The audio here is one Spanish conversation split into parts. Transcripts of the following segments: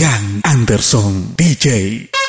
Jan Anderson, DJ.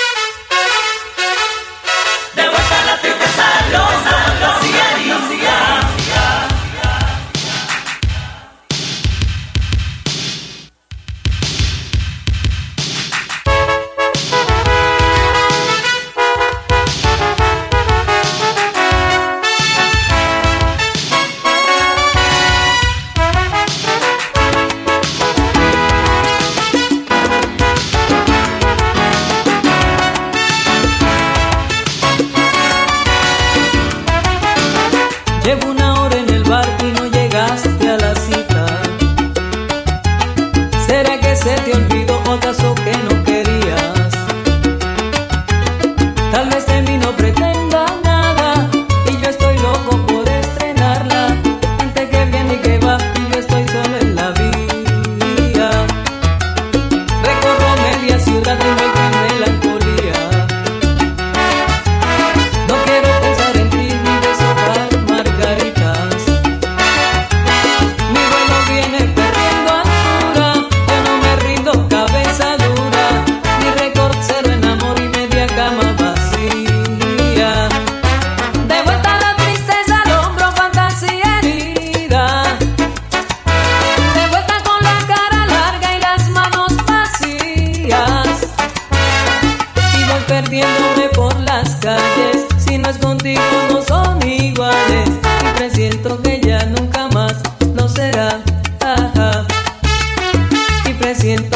Hice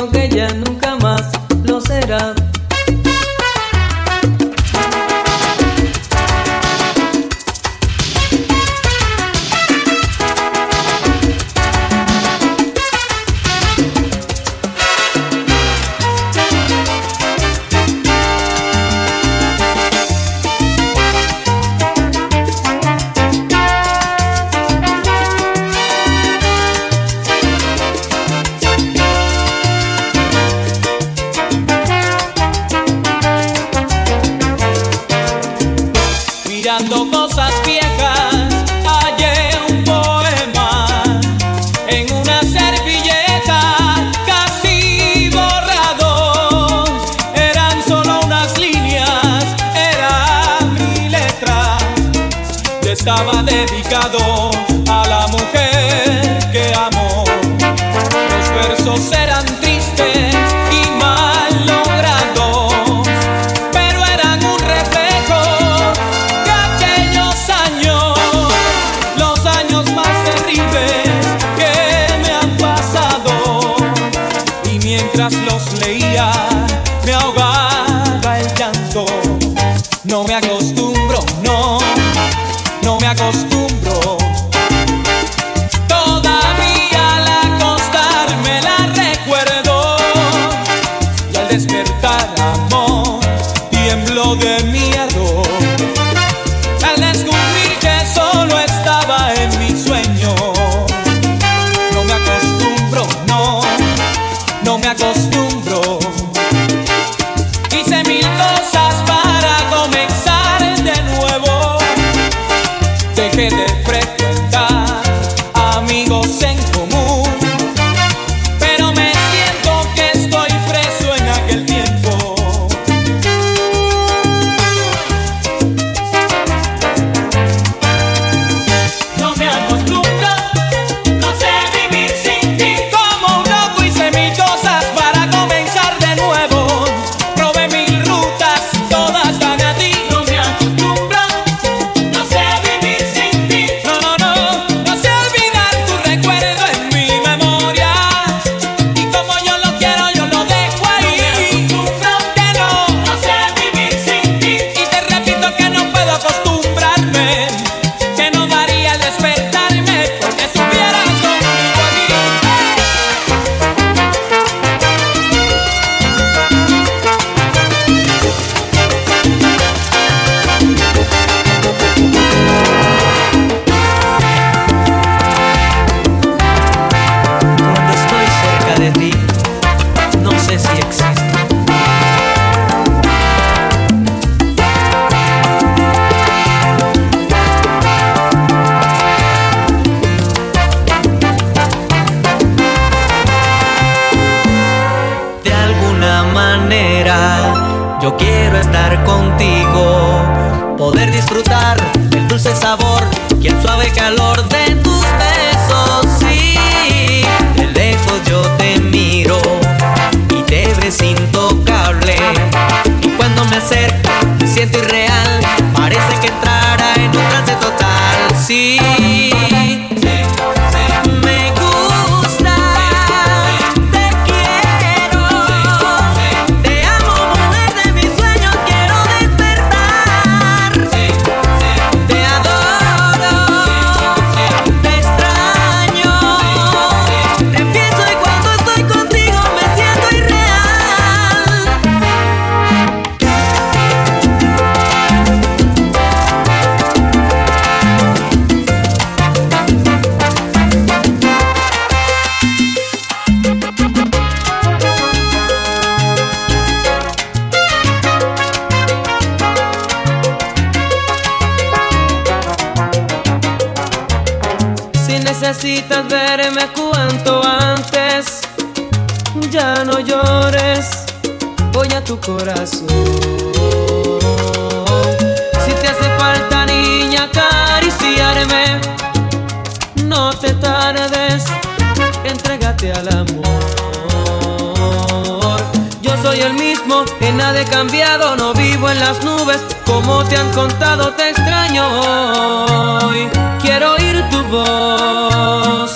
mil cosas All that no llores, voy a tu corazón. Si te hace falta niña acariciarme, no te tardes, entrégate al amor. Yo soy el mismo, en nada he cambiado, no vivo en las nubes, como te han contado te extraño hoy. Quiero oír tu voz,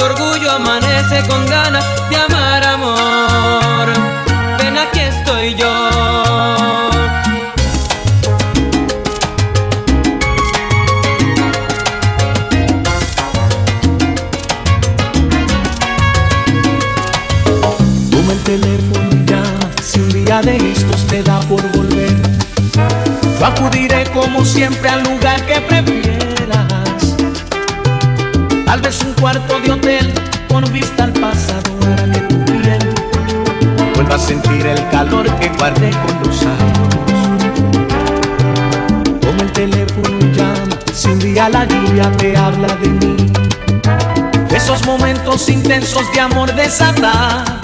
tu orgullo amanece con ganas de amar amor, ven aquí estoy yo. Toma el teléfono y llama si un día de estos te da por volver. Acudiré como siempre al lugar que prefieras. El calor que guardé con los años. Toma el teléfono y llama si un día la lluvia te habla de mí. Esos momentos intensos de amor desatados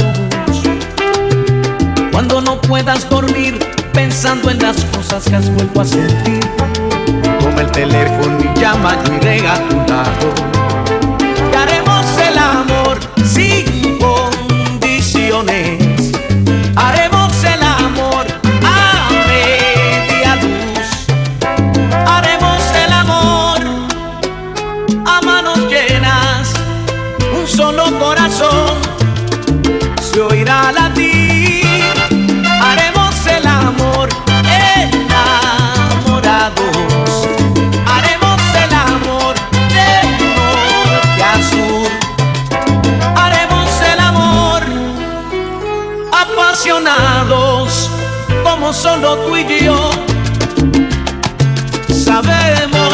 cuando no puedas dormir pensando en las cosas que has vuelto a sentir. Toma el teléfono y llama, yo iré a tu lado. Como solo tú y yo sabemos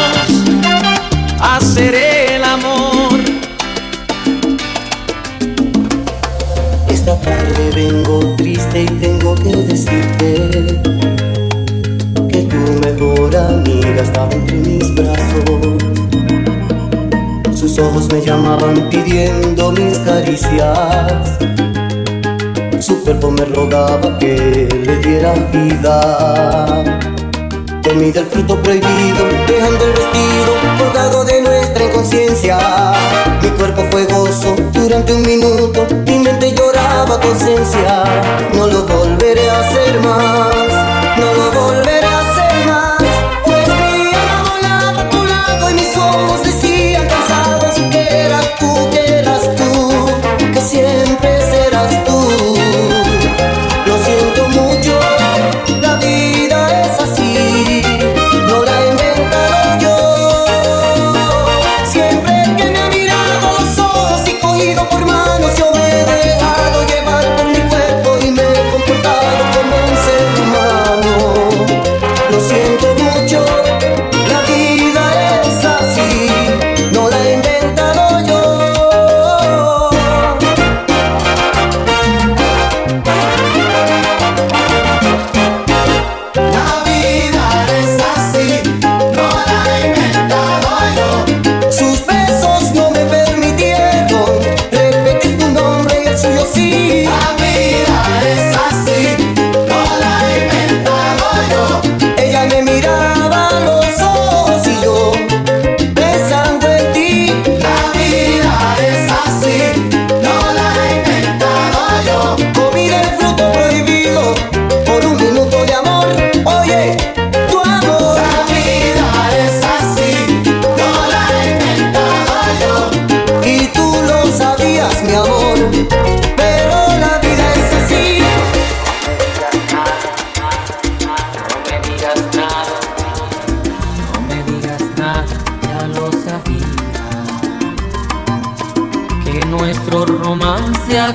hacer el amor. Esta tarde vengo triste y tengo que decirte que tu mejor amiga estaba entre mis brazos. Sus ojos me llamaban pidiendo mis caricias. Cuerpo me rogaba que le diera vida. Comí del fruto prohibido, dejando el vestido colgado de nuestra inconsciencia. Mi cuerpo fue gozo durante un minuto, mi mente lloraba tu. No lo volveré a hacer más,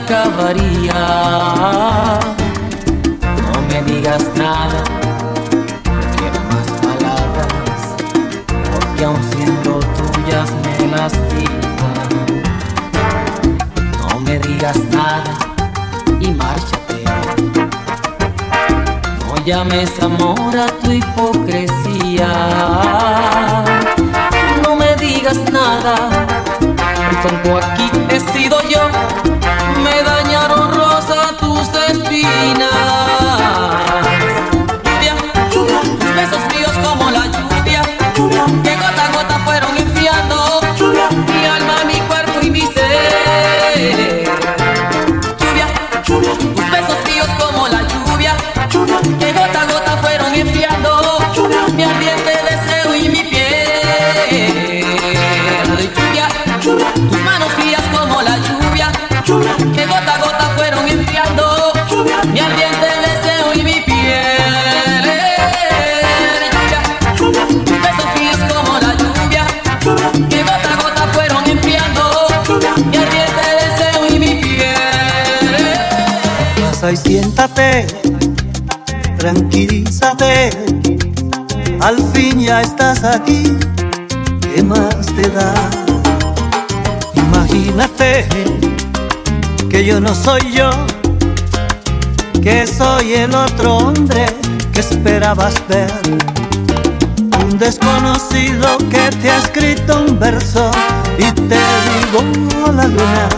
acabaría. No me digas nada, no quiero más palabras, porque aun siendo tuyas me lastiman. No me digas nada y márchate. No llames amor a tu hipocresía. No me digas nada. El aquí he sido yo. Tina ya estás aquí, ¿qué más te da? Imagínate que yo no soy yo, que soy el otro hombre que esperabas ver. Un desconocido que te ha escrito un verso y te digo la luna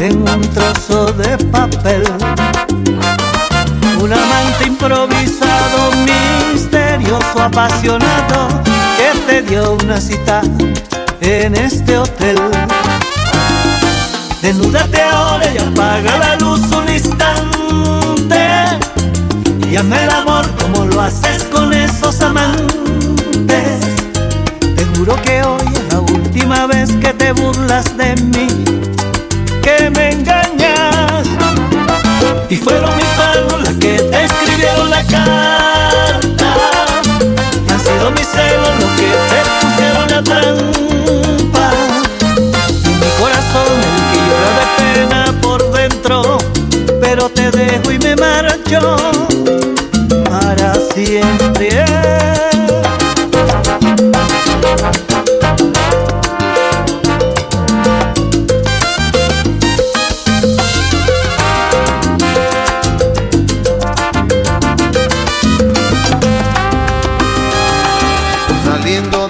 en un trozo de papel. Un amante improvisado, misterioso, apasionado, que te dio una cita en este hotel. Desnúdate ahora y apaga la luz un instante. Y el amor como lo haces con esos amantes. Te juro que hoy es la última vez que te burlas de mí, que me engañas. Y fueron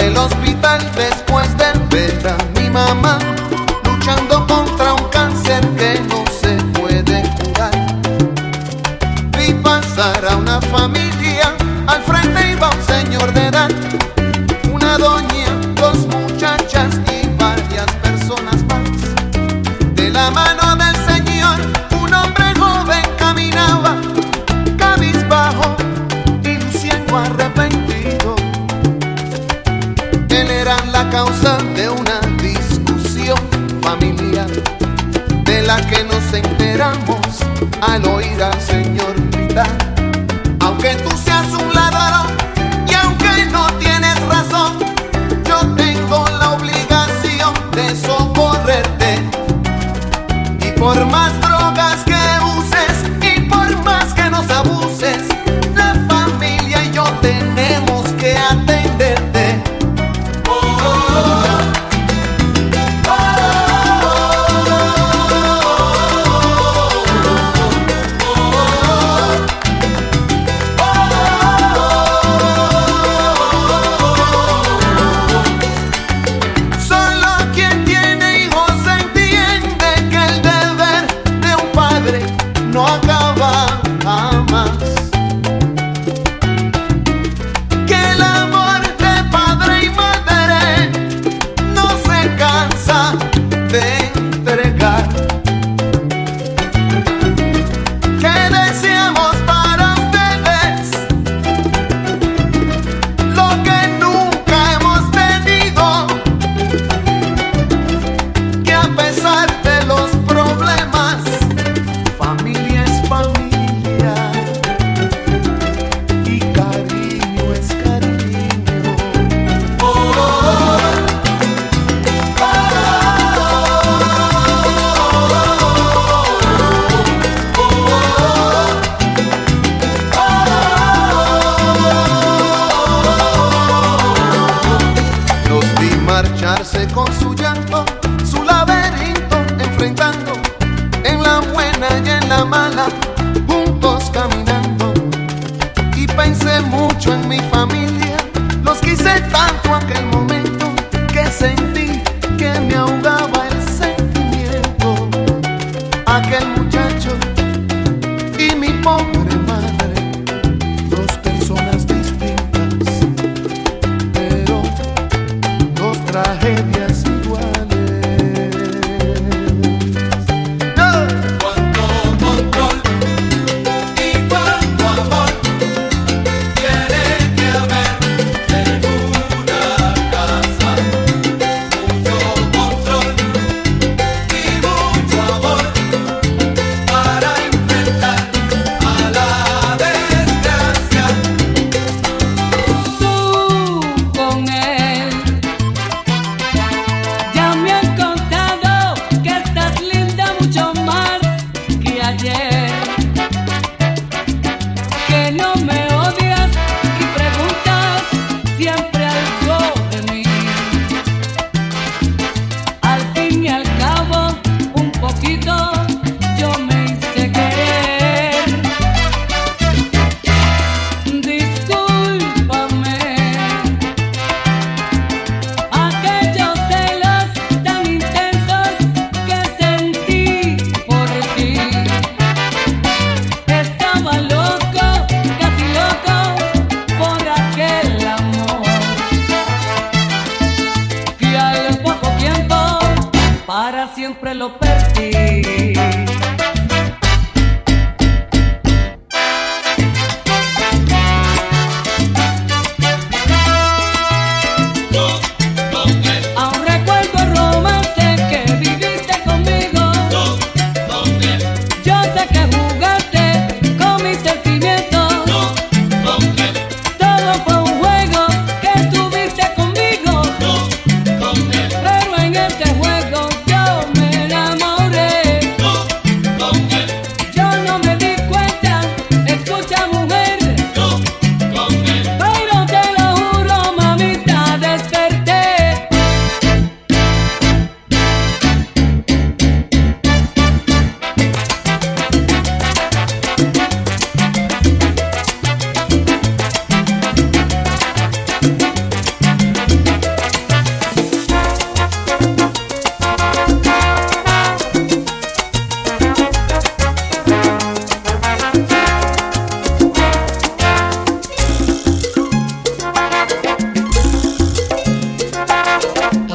Saliendo del marcharse con su llanto, su laberinto enfrentando, en la buena y en la mala, juntos caminando. Y pensé mucho en mi familia, los quise tanto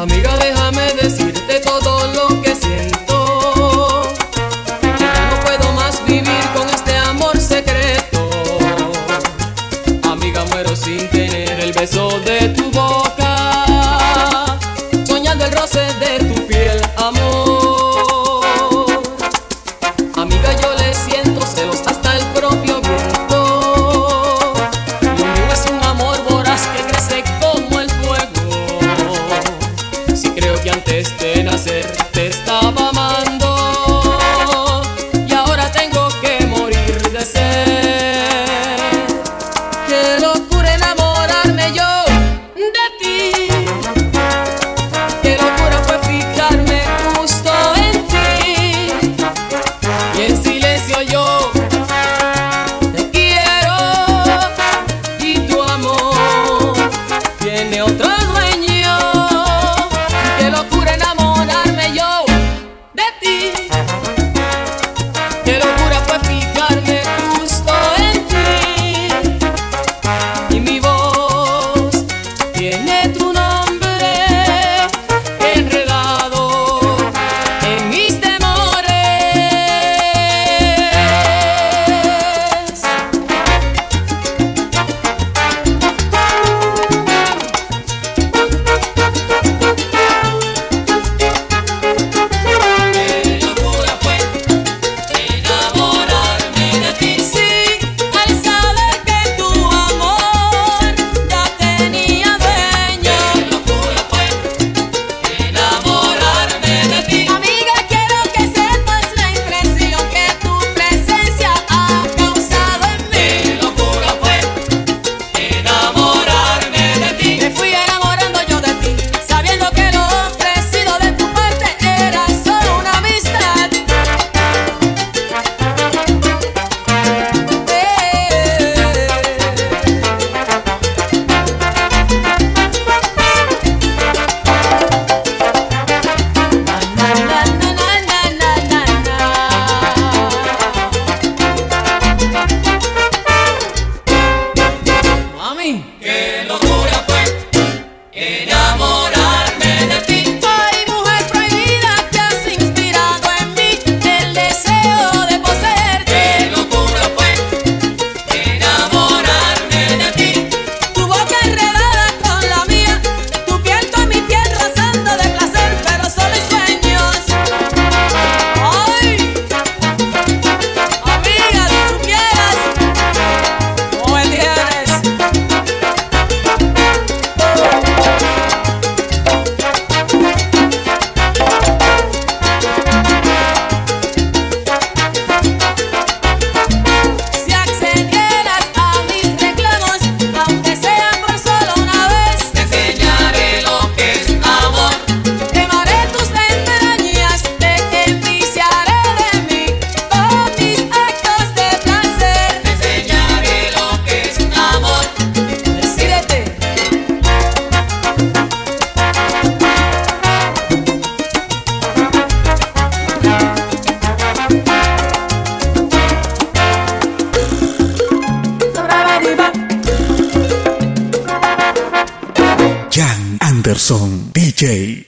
Amiga, déjame decir.